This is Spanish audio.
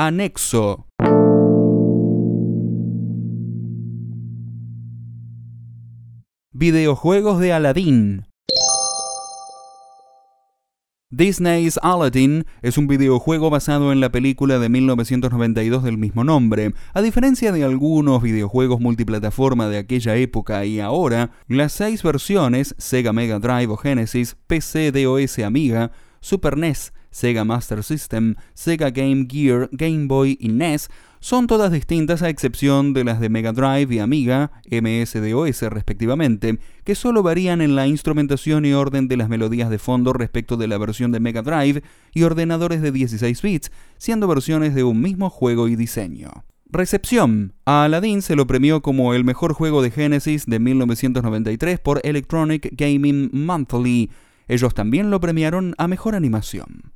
Anexo. Videojuegos de Aladdin. Disney's Aladdin es un videojuego basado en la película de 1992 del mismo nombre. A diferencia de algunos videojuegos multiplataforma de aquella época y ahora, las seis versiones, Sega Mega Drive o Genesis, PC, DOS, Amiga, Super NES, Sega Master System, Sega Game Gear, Game Boy y NES son todas distintas a excepción de las de Mega Drive y Amiga, MS-DOS respectivamente, que solo varían en la instrumentación y orden de las melodías de fondo respecto de la versión de Mega Drive y ordenadores de 16 bits, siendo versiones de un mismo juego y diseño. Recepción. A Aladdin se lo premió como el mejor juego de Genesis de 1993 por Electronic Gaming Monthly. Ellos también lo premiaron a mejor animación.